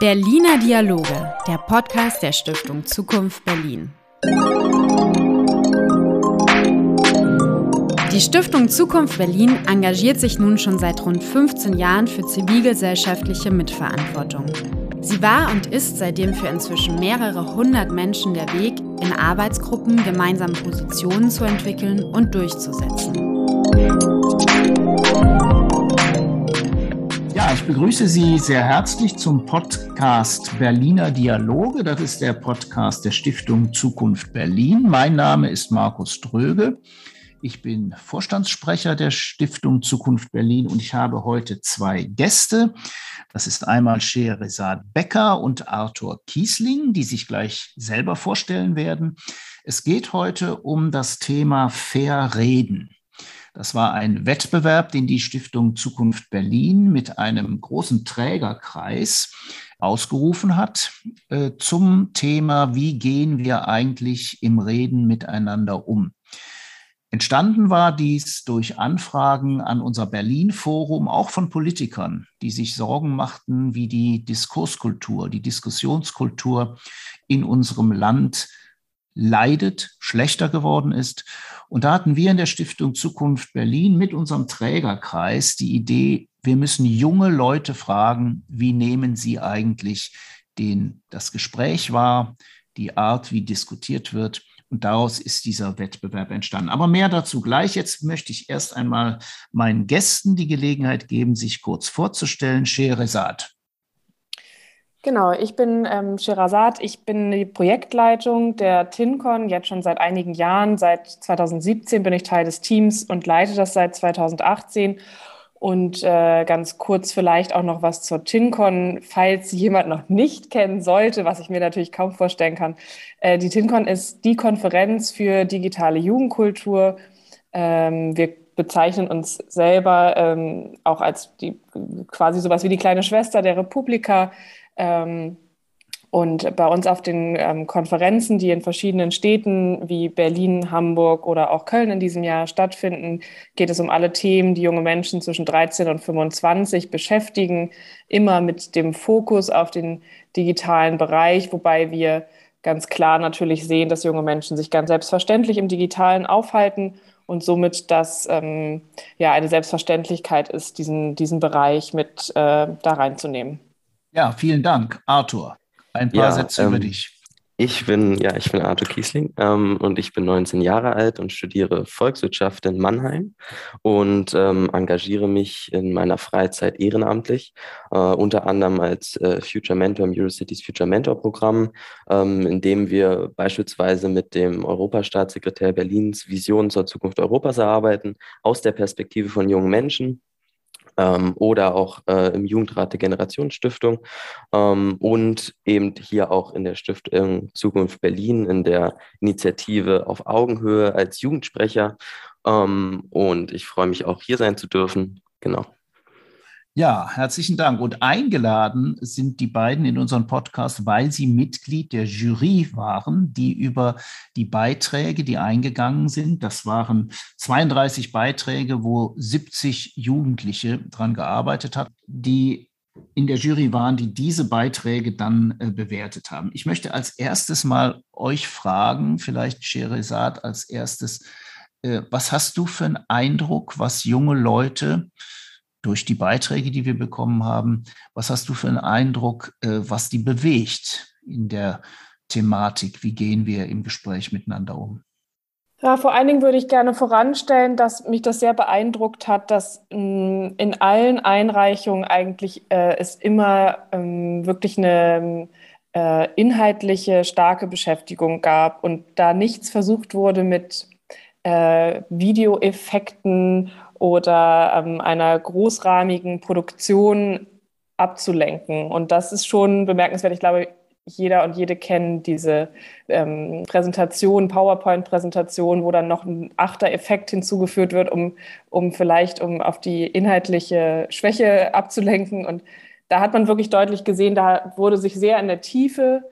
Berliner Dialoge, der Podcast der Stiftung Zukunft Berlin. Die Stiftung Zukunft Berlin engagiert sich nun schon seit rund 15 Jahren für zivilgesellschaftliche Mitverantwortung. Sie war und ist seitdem für inzwischen mehrere hundert Menschen der Weg, in Arbeitsgruppen gemeinsam Positionen zu entwickeln und durchzusetzen. Begrüße Sie sehr herzlich zum Podcast Berliner Dialoge. Das ist der Podcast der Stiftung Zukunft Berlin. Mein Name ist Markus Dröge. Ich bin Vorstandssprecher der Stiftung Zukunft Berlin und ich habe heute zwei Gäste. Das ist einmal Scheherazade Becker und Arthur Kiesling, die sich gleich selber vorstellen werden. Es geht heute um das Thema Fair Reden. Das war ein Wettbewerb, den die Stiftung Zukunft Berlin mit einem großen Trägerkreis ausgerufen hat äh, zum Thema, wie gehen wir eigentlich im Reden miteinander um. Entstanden war dies durch Anfragen an unser Berlin-Forum, auch von Politikern, die sich Sorgen machten, wie die Diskurskultur, die Diskussionskultur in unserem Land leidet, schlechter geworden ist. Und da hatten wir in der Stiftung Zukunft Berlin mit unserem Trägerkreis die Idee, wir müssen junge Leute fragen, wie nehmen sie eigentlich den, das Gespräch wahr, die Art, wie diskutiert wird. Und daraus ist dieser Wettbewerb entstanden. Aber mehr dazu gleich. Jetzt möchte ich erst einmal meinen Gästen die Gelegenheit geben, sich kurz vorzustellen. Scheherazad. Genau, ich bin ähm, Sherazad, ich bin die Projektleitung der TINCON jetzt schon seit einigen Jahren. Seit 2017 bin ich Teil des Teams und leite das seit 2018 und äh, ganz kurz vielleicht auch noch was zur TinCon, falls jemand noch nicht kennen sollte, was ich mir natürlich kaum vorstellen kann. Äh, die TinCon ist die Konferenz für digitale Jugendkultur. Ähm, wir bezeichnen uns selber ähm, auch als die quasi sowas wie die kleine Schwester der Republika. Ähm, und bei uns auf den ähm, Konferenzen, die in verschiedenen Städten wie Berlin, Hamburg oder auch Köln in diesem Jahr stattfinden, geht es um alle Themen, die junge Menschen zwischen 13 und 25 beschäftigen, immer mit dem Fokus auf den digitalen Bereich, wobei wir ganz klar natürlich sehen, dass junge Menschen sich ganz selbstverständlich im digitalen aufhalten und somit das ähm, ja eine Selbstverständlichkeit ist, diesen, diesen Bereich mit äh, da reinzunehmen. Ja, vielen Dank, Arthur. Ein paar ja, Sätze ähm, über dich. Ich bin, ja, ich bin Arthur Kiesling ähm, und ich bin 19 Jahre alt und studiere Volkswirtschaft in Mannheim und ähm, engagiere mich in meiner Freizeit ehrenamtlich, äh, unter anderem als äh, Future Mentor im Eurocities Future Mentor Programm, ähm, in dem wir beispielsweise mit dem Europastaatssekretär Berlins Visionen zur Zukunft Europas erarbeiten, aus der Perspektive von jungen Menschen ähm, oder auch äh, im Jugendrat der Generationsstiftung ähm, und eben hier auch in der Stiftung Zukunft Berlin in der Initiative auf Augenhöhe als Jugendsprecher. Ähm, und ich freue mich auch hier sein zu dürfen. Genau. Ja, herzlichen Dank. Und eingeladen sind die beiden in unseren Podcast, weil sie Mitglied der Jury waren, die über die Beiträge, die eingegangen sind, das waren 32 Beiträge, wo 70 Jugendliche dran gearbeitet haben, die in der Jury waren, die diese Beiträge dann äh, bewertet haben. Ich möchte als erstes mal euch fragen, vielleicht Sherazad als erstes, äh, was hast du für einen Eindruck, was junge Leute durch die Beiträge, die wir bekommen haben. Was hast du für einen Eindruck, äh, was die bewegt in der Thematik? Wie gehen wir im Gespräch miteinander um? Ja, vor allen Dingen würde ich gerne voranstellen, dass mich das sehr beeindruckt hat, dass mm, in allen Einreichungen eigentlich äh, es immer ähm, wirklich eine äh, inhaltliche, starke Beschäftigung gab und da nichts versucht wurde mit äh, Videoeffekten oder ähm, einer großrahmigen Produktion abzulenken. Und das ist schon bemerkenswert. Ich glaube, jeder und jede kennen diese ähm, Präsentation, PowerPoint-Präsentation, wo dann noch ein achter Effekt hinzugeführt wird, um, um vielleicht um auf die inhaltliche Schwäche abzulenken. Und da hat man wirklich deutlich gesehen, da wurde sich sehr in der Tiefe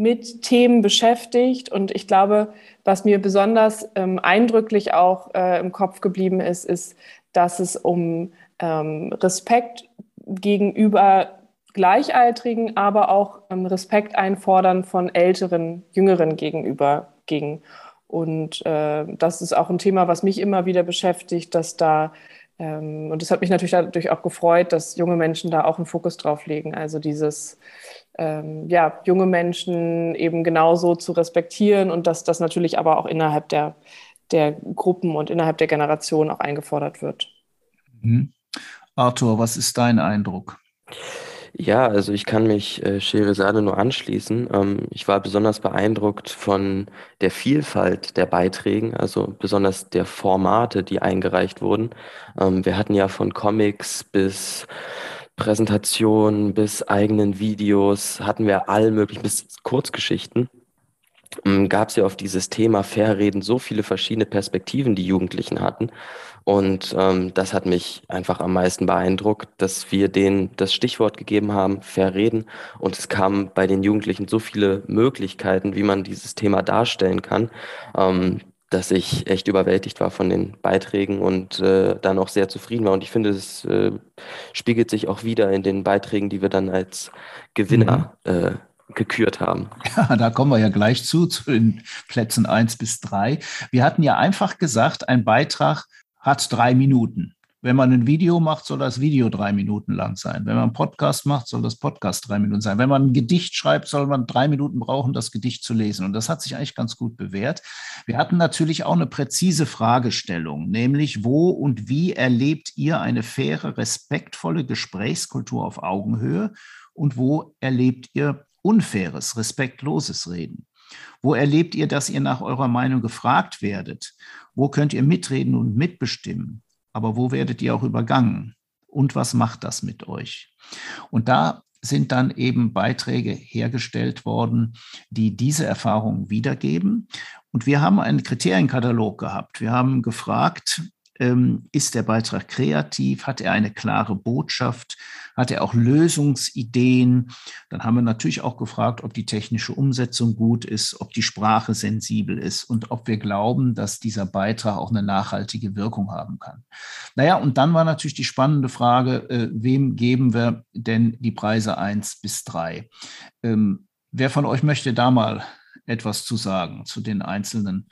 mit Themen beschäftigt. Und ich glaube, was mir besonders ähm, eindrücklich auch äh, im Kopf geblieben ist, ist, dass es um ähm, Respekt gegenüber Gleichaltrigen, aber auch ähm, Respekt einfordern von Älteren, Jüngeren gegenüber ging. Und äh, das ist auch ein Thema, was mich immer wieder beschäftigt, dass da, ähm, und es hat mich natürlich dadurch auch gefreut, dass junge Menschen da auch einen Fokus drauf legen. Also dieses, ähm, ja, junge Menschen eben genauso zu respektieren und dass das natürlich aber auch innerhalb der, der Gruppen und innerhalb der Generation auch eingefordert wird. Mhm. Arthur, was ist dein Eindruck? Ja, also ich kann mich äh, Scheherazade nur anschließen. Ähm, ich war besonders beeindruckt von der Vielfalt der Beiträgen, also besonders der Formate, die eingereicht wurden. Ähm, wir hatten ja von Comics bis Präsentationen bis eigenen Videos, hatten wir all möglichen, bis Kurzgeschichten. Ähm, Gab es ja auf dieses Thema Fairreden so viele verschiedene Perspektiven, die Jugendlichen hatten. Und ähm, das hat mich einfach am meisten beeindruckt, dass wir denen das Stichwort gegeben haben, fair reden. Und es kamen bei den Jugendlichen so viele Möglichkeiten, wie man dieses Thema darstellen kann, ähm, dass ich echt überwältigt war von den Beiträgen und äh, dann auch sehr zufrieden war. Und ich finde, es äh, spiegelt sich auch wieder in den Beiträgen, die wir dann als Gewinner mhm. äh, gekürt haben. Ja, da kommen wir ja gleich zu, zu den Plätzen eins bis drei. Wir hatten ja einfach gesagt, ein Beitrag hat drei Minuten. Wenn man ein Video macht, soll das Video drei Minuten lang sein. Wenn man einen Podcast macht, soll das Podcast drei Minuten sein. Wenn man ein Gedicht schreibt, soll man drei Minuten brauchen, das Gedicht zu lesen. Und das hat sich eigentlich ganz gut bewährt. Wir hatten natürlich auch eine präzise Fragestellung, nämlich wo und wie erlebt ihr eine faire, respektvolle Gesprächskultur auf Augenhöhe und wo erlebt ihr unfaires, respektloses Reden? Wo erlebt ihr, dass ihr nach eurer Meinung gefragt werdet? Wo könnt ihr mitreden und mitbestimmen? Aber wo werdet ihr auch übergangen? Und was macht das mit euch? Und da sind dann eben Beiträge hergestellt worden, die diese Erfahrungen wiedergeben. Und wir haben einen Kriterienkatalog gehabt. Wir haben gefragt, ist der Beitrag kreativ? Hat er eine klare Botschaft? Hat er auch Lösungsideen? Dann haben wir natürlich auch gefragt, ob die technische Umsetzung gut ist, ob die Sprache sensibel ist und ob wir glauben, dass dieser Beitrag auch eine nachhaltige Wirkung haben kann. Naja, und dann war natürlich die spannende Frage, äh, wem geben wir denn die Preise 1 bis 3? Ähm, wer von euch möchte da mal etwas zu sagen zu den einzelnen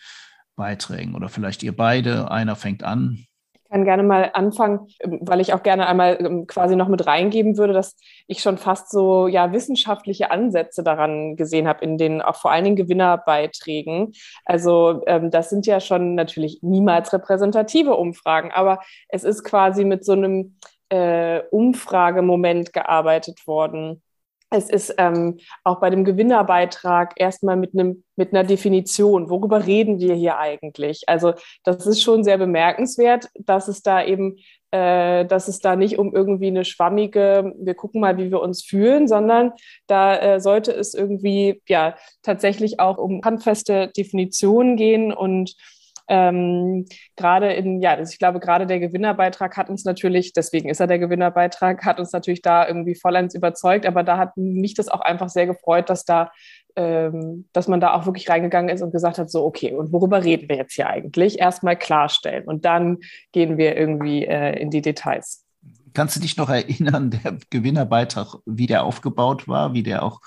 Beiträgen oder vielleicht ihr beide, einer fängt an. Ich kann gerne mal anfangen, ähm, weil ich auch gerne einmal ähm, quasi noch mit reingeben würde, dass ich schon fast so ja wissenschaftliche Ansätze daran gesehen habe in den auch vor allen Dingen Gewinnerbeiträgen. Also ähm, das sind ja schon natürlich niemals repräsentative Umfragen, aber es ist quasi mit so einem äh, Umfragemoment gearbeitet worden es ist ähm, auch bei dem Gewinnerbeitrag erstmal mit einem mit einer Definition, worüber reden wir hier eigentlich? Also das ist schon sehr bemerkenswert, dass es da eben, äh, dass es da nicht um irgendwie eine schwammige, wir gucken mal, wie wir uns fühlen, sondern da äh, sollte es irgendwie ja tatsächlich auch um handfeste Definitionen gehen und ähm, gerade in, ja, also ich glaube, gerade der Gewinnerbeitrag hat uns natürlich, deswegen ist er der Gewinnerbeitrag, hat uns natürlich da irgendwie vollends überzeugt, aber da hat mich das auch einfach sehr gefreut, dass da ähm, dass man da auch wirklich reingegangen ist und gesagt hat, so, okay, und worüber reden wir jetzt hier eigentlich? Erstmal klarstellen und dann gehen wir irgendwie äh, in die Details. Kannst du dich noch erinnern, der Gewinnerbeitrag, wie der aufgebaut war, wie der auch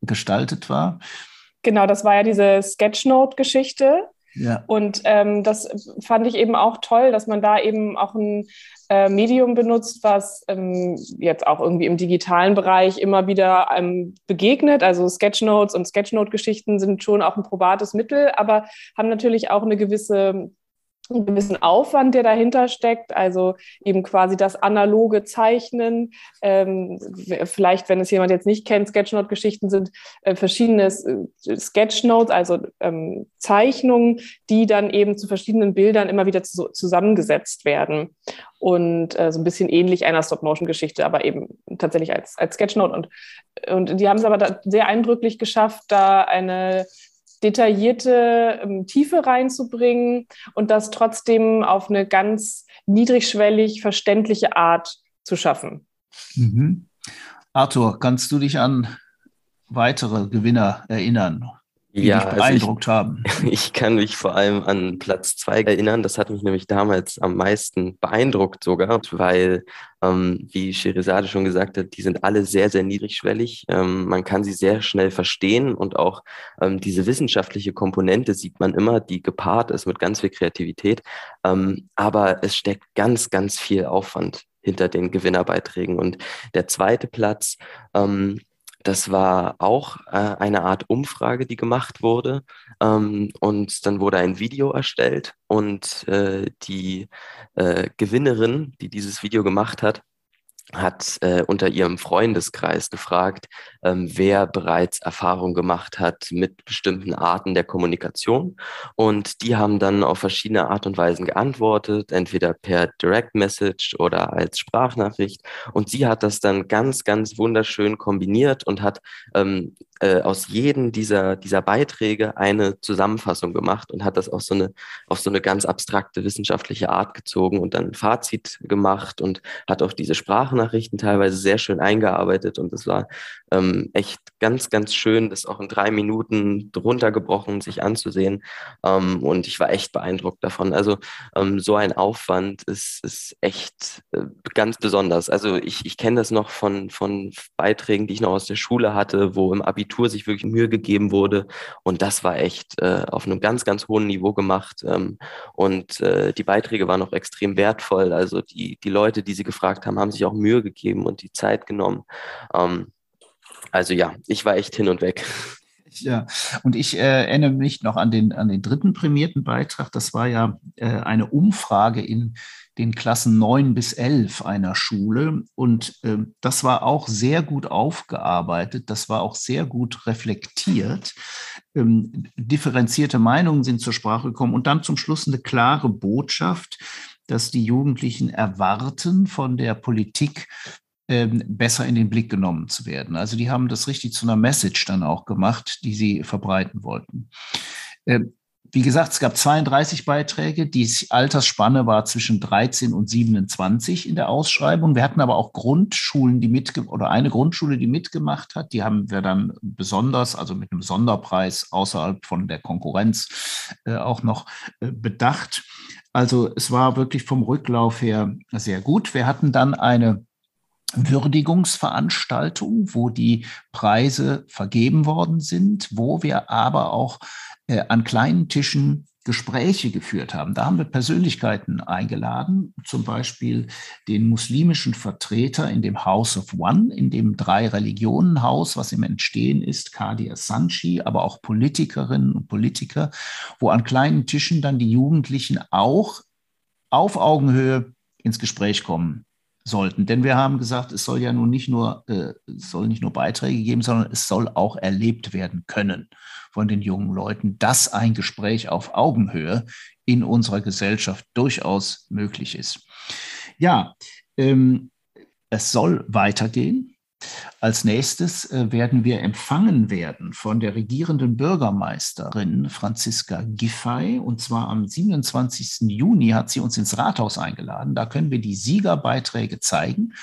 gestaltet war? Genau, das war ja diese Sketchnote-Geschichte. Ja. Und ähm, das fand ich eben auch toll, dass man da eben auch ein äh, Medium benutzt, was ähm, jetzt auch irgendwie im digitalen Bereich immer wieder ähm, begegnet. Also Sketchnotes und Sketchnote-Geschichten sind schon auch ein probates Mittel, aber haben natürlich auch eine gewisse einen gewissen Aufwand, der dahinter steckt, also eben quasi das analoge Zeichnen. Ähm, vielleicht, wenn es jemand jetzt nicht kennt, Sketchnote-Geschichten sind äh, verschiedene äh, Sketchnotes, also ähm, Zeichnungen, die dann eben zu verschiedenen Bildern immer wieder zu, zusammengesetzt werden. Und äh, so ein bisschen ähnlich einer Stop-Motion-Geschichte, aber eben tatsächlich als, als Sketchnote. Und, und die haben es aber sehr eindrücklich geschafft, da eine detaillierte ähm, Tiefe reinzubringen und das trotzdem auf eine ganz niedrigschwellig verständliche Art zu schaffen. Mhm. Arthur, kannst du dich an weitere Gewinner erinnern? Die ja, dich beeindruckt also ich, haben? Ich kann mich vor allem an Platz zwei erinnern. Das hat mich nämlich damals am meisten beeindruckt sogar, weil, ähm, wie Sherizade schon gesagt hat, die sind alle sehr, sehr niedrigschwellig. Ähm, man kann sie sehr schnell verstehen und auch ähm, diese wissenschaftliche Komponente sieht man immer, die gepaart ist mit ganz viel Kreativität. Ähm, aber es steckt ganz, ganz viel Aufwand hinter den Gewinnerbeiträgen. Und der zweite Platz, ähm, das war auch äh, eine Art Umfrage, die gemacht wurde. Ähm, und dann wurde ein Video erstellt und äh, die äh, Gewinnerin, die dieses Video gemacht hat, hat äh, unter ihrem Freundeskreis gefragt, ähm, wer bereits Erfahrung gemacht hat mit bestimmten Arten der Kommunikation. Und die haben dann auf verschiedene Art und Weisen geantwortet, entweder per Direct Message oder als Sprachnachricht. Und sie hat das dann ganz, ganz wunderschön kombiniert und hat ähm, äh, aus jedem dieser, dieser Beiträge eine Zusammenfassung gemacht und hat das auf so, eine, auf so eine ganz abstrakte wissenschaftliche Art gezogen und dann ein Fazit gemacht und hat auch diese Sprachnachrichten teilweise sehr schön eingearbeitet. Und es war ähm, echt ganz, ganz schön, das auch in drei Minuten runtergebrochen sich anzusehen. Ähm, und ich war echt beeindruckt davon. Also ähm, so ein Aufwand ist, ist echt äh, ganz besonders. Also ich, ich kenne das noch von, von Beiträgen, die ich noch aus der Schule hatte, wo im Abitur Abitur sich wirklich Mühe gegeben wurde. Und das war echt äh, auf einem ganz, ganz hohen Niveau gemacht. Ähm, und äh, die Beiträge waren auch extrem wertvoll. Also die, die Leute, die sie gefragt haben, haben sich auch Mühe gegeben und die Zeit genommen. Ähm, also ja, ich war echt hin und weg. Ja, und ich äh, erinnere mich noch an den, an den dritten prämierten Beitrag. Das war ja äh, eine Umfrage in den Klassen 9 bis 11 einer Schule. Und äh, das war auch sehr gut aufgearbeitet, das war auch sehr gut reflektiert. Ähm, differenzierte Meinungen sind zur Sprache gekommen und dann zum Schluss eine klare Botschaft, dass die Jugendlichen erwarten von der Politik, ähm, besser in den Blick genommen zu werden. Also die haben das richtig zu einer Message dann auch gemacht, die sie verbreiten wollten. Ähm, wie gesagt, es gab 32 Beiträge. Die Altersspanne war zwischen 13 und 27 in der Ausschreibung. Wir hatten aber auch Grundschulen, die mitge oder eine Grundschule, die mitgemacht hat. Die haben wir dann besonders, also mit einem Sonderpreis außerhalb von der Konkurrenz äh, auch noch äh, bedacht. Also es war wirklich vom Rücklauf her sehr gut. Wir hatten dann eine Würdigungsveranstaltung, wo die Preise vergeben worden sind, wo wir aber auch äh, an kleinen Tischen Gespräche geführt haben. Da haben wir Persönlichkeiten eingeladen, zum Beispiel den muslimischen Vertreter in dem House of One, in dem Drei-Religionen-Haus, was im Entstehen ist, Kadir Sanchi, aber auch Politikerinnen und Politiker, wo an kleinen Tischen dann die Jugendlichen auch auf Augenhöhe ins Gespräch kommen sollten. Denn wir haben gesagt, es soll ja nun nicht nur, äh, soll nicht nur Beiträge geben, sondern es soll auch erlebt werden können von den jungen Leuten, dass ein Gespräch auf Augenhöhe in unserer Gesellschaft durchaus möglich ist. Ja, ähm, es soll weitergehen. Als nächstes äh, werden wir empfangen werden von der regierenden Bürgermeisterin Franziska Giffey. Und zwar am 27. Juni hat sie uns ins Rathaus eingeladen. Da können wir die Siegerbeiträge zeigen.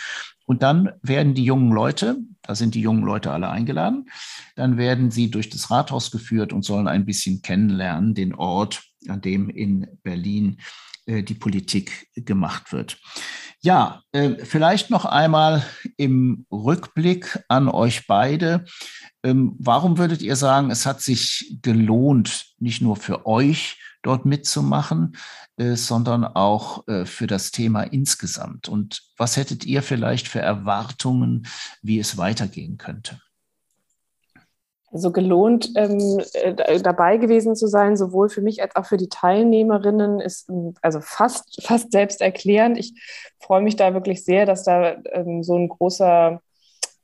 Und dann werden die jungen Leute, da sind die jungen Leute alle eingeladen, dann werden sie durch das Rathaus geführt und sollen ein bisschen kennenlernen, den Ort, an dem in Berlin äh, die Politik gemacht wird. Ja, äh, vielleicht noch einmal im Rückblick an euch beide. Ähm, warum würdet ihr sagen, es hat sich gelohnt, nicht nur für euch dort mitzumachen, äh, sondern auch äh, für das Thema insgesamt? Und was hättet ihr vielleicht für Erwartungen, wie es weitergehen könnte? Also gelohnt, ähm, äh, dabei gewesen zu sein, sowohl für mich als auch für die Teilnehmerinnen, ist ähm, also fast, fast selbsterklärend. Ich freue mich da wirklich sehr, dass da ähm, so ein großer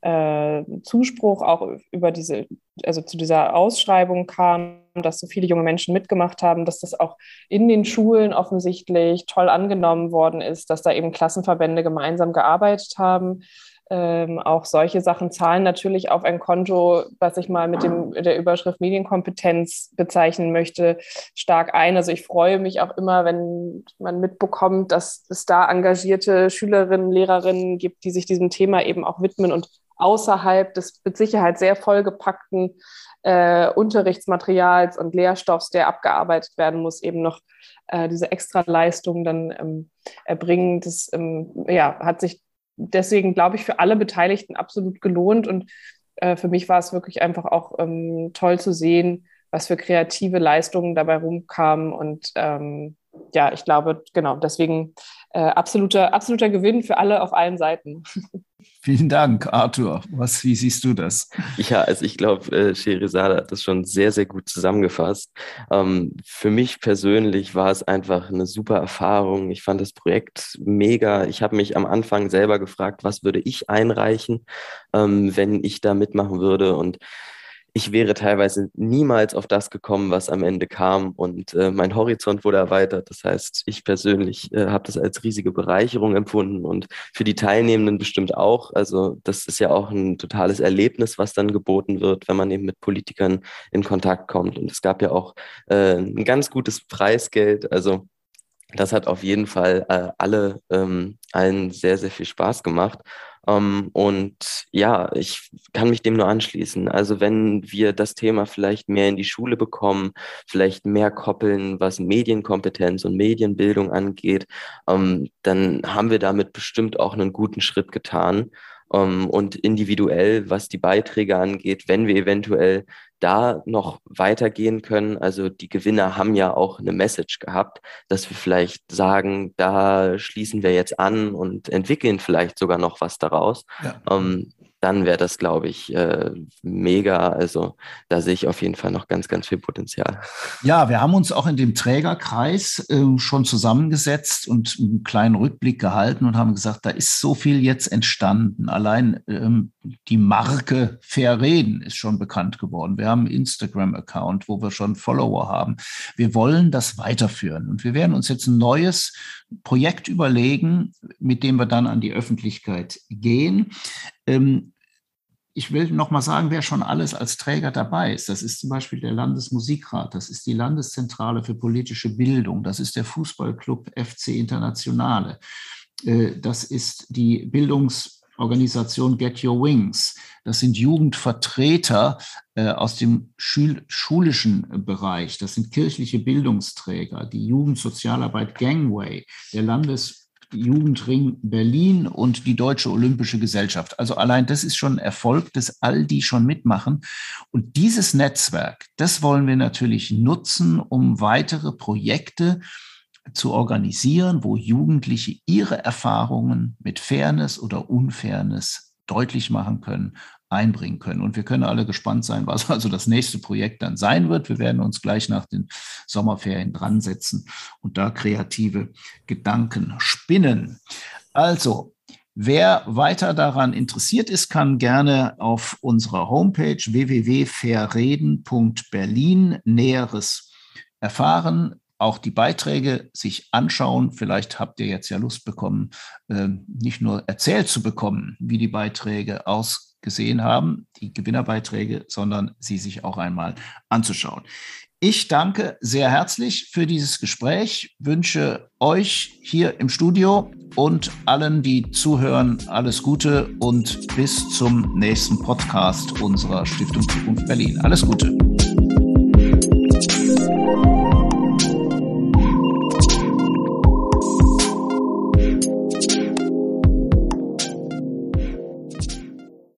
äh, Zuspruch auch über diese, also zu dieser Ausschreibung kam, dass so viele junge Menschen mitgemacht haben, dass das auch in den Schulen offensichtlich toll angenommen worden ist, dass da eben Klassenverbände gemeinsam gearbeitet haben ähm, auch solche Sachen zahlen natürlich auf ein Konto, was ich mal mit dem, der Überschrift Medienkompetenz bezeichnen möchte, stark ein. Also ich freue mich auch immer, wenn man mitbekommt, dass es da engagierte Schülerinnen, Lehrerinnen gibt, die sich diesem Thema eben auch widmen und außerhalb des mit Sicherheit sehr vollgepackten äh, Unterrichtsmaterials und Lehrstoffs, der abgearbeitet werden muss, eben noch äh, diese Extraleistung dann ähm, erbringen. Das ähm, ja, hat sich deswegen, glaube ich, für alle Beteiligten absolut gelohnt. Und äh, für mich war es wirklich einfach auch ähm, toll zu sehen, was für kreative Leistungen dabei rumkamen. Und ähm, ja, ich glaube, genau, deswegen äh, absoluter, absoluter Gewinn für alle auf allen Seiten. Vielen Dank, Arthur. Was, wie siehst du das? Ja, also ich glaube, äh, Sherizade hat das schon sehr, sehr gut zusammengefasst. Ähm, für mich persönlich war es einfach eine super Erfahrung. Ich fand das Projekt mega. Ich habe mich am Anfang selber gefragt, was würde ich einreichen, ähm, wenn ich da mitmachen würde. Und ich wäre teilweise niemals auf das gekommen, was am Ende kam. Und äh, mein Horizont wurde erweitert. Das heißt, ich persönlich äh, habe das als riesige Bereicherung empfunden und für die Teilnehmenden bestimmt auch. Also das ist ja auch ein totales Erlebnis, was dann geboten wird, wenn man eben mit Politikern in Kontakt kommt. Und es gab ja auch äh, ein ganz gutes Preisgeld. Also das hat auf jeden Fall äh, alle ähm, allen sehr, sehr viel Spaß gemacht. Ähm, und ja, ich kann mich dem nur anschließen. Also wenn wir das Thema vielleicht mehr in die Schule bekommen, vielleicht mehr koppeln, was Medienkompetenz und Medienbildung angeht, ähm, dann haben wir damit bestimmt auch einen guten Schritt getan. Ähm, und individuell, was die Beiträge angeht, wenn wir eventuell da noch weitergehen können. Also die Gewinner haben ja auch eine Message gehabt, dass wir vielleicht sagen, da schließen wir jetzt an und entwickeln vielleicht sogar noch was daraus. Ja. Ähm, dann wäre das, glaube ich, äh, mega. Also da sehe ich auf jeden Fall noch ganz, ganz viel Potenzial. Ja, wir haben uns auch in dem Trägerkreis äh, schon zusammengesetzt und einen kleinen Rückblick gehalten und haben gesagt, da ist so viel jetzt entstanden. Allein ähm, die Marke Fair Reden ist schon bekannt geworden. Wir haben einen Instagram-Account, wo wir schon Follower haben. Wir wollen das weiterführen und wir werden uns jetzt ein neues Projekt überlegen, mit dem wir dann an die Öffentlichkeit gehen. Ähm, ich will noch mal sagen, wer schon alles als Träger dabei ist. Das ist zum Beispiel der Landesmusikrat, das ist die Landeszentrale für politische Bildung, das ist der Fußballclub FC Internationale, äh, das ist die Bildungsorganisation Get Your Wings, das sind Jugendvertreter äh, aus dem schulischen Bereich, das sind kirchliche Bildungsträger, die Jugendsozialarbeit Gangway, der Landes Jugendring Berlin und die Deutsche Olympische Gesellschaft. Also allein das ist schon ein Erfolg, dass all die schon mitmachen. Und dieses Netzwerk, das wollen wir natürlich nutzen, um weitere Projekte zu organisieren, wo Jugendliche ihre Erfahrungen mit Fairness oder Unfairness deutlich machen können einbringen können. Und wir können alle gespannt sein, was also das nächste Projekt dann sein wird. Wir werden uns gleich nach den Sommerferien dran setzen und da kreative Gedanken spinnen. Also, Wer weiter daran interessiert ist, kann gerne auf unserer Homepage www.fairreden.berlin Näheres erfahren, auch die Beiträge sich anschauen. Vielleicht habt ihr jetzt ja Lust bekommen, ähm, nicht nur erzählt zu bekommen, wie die Beiträge aus gesehen haben, die Gewinnerbeiträge, sondern sie sich auch einmal anzuschauen. Ich danke sehr herzlich für dieses Gespräch, wünsche euch hier im Studio und allen, die zuhören, alles Gute und bis zum nächsten Podcast unserer Stiftung Zukunft Berlin. Alles Gute.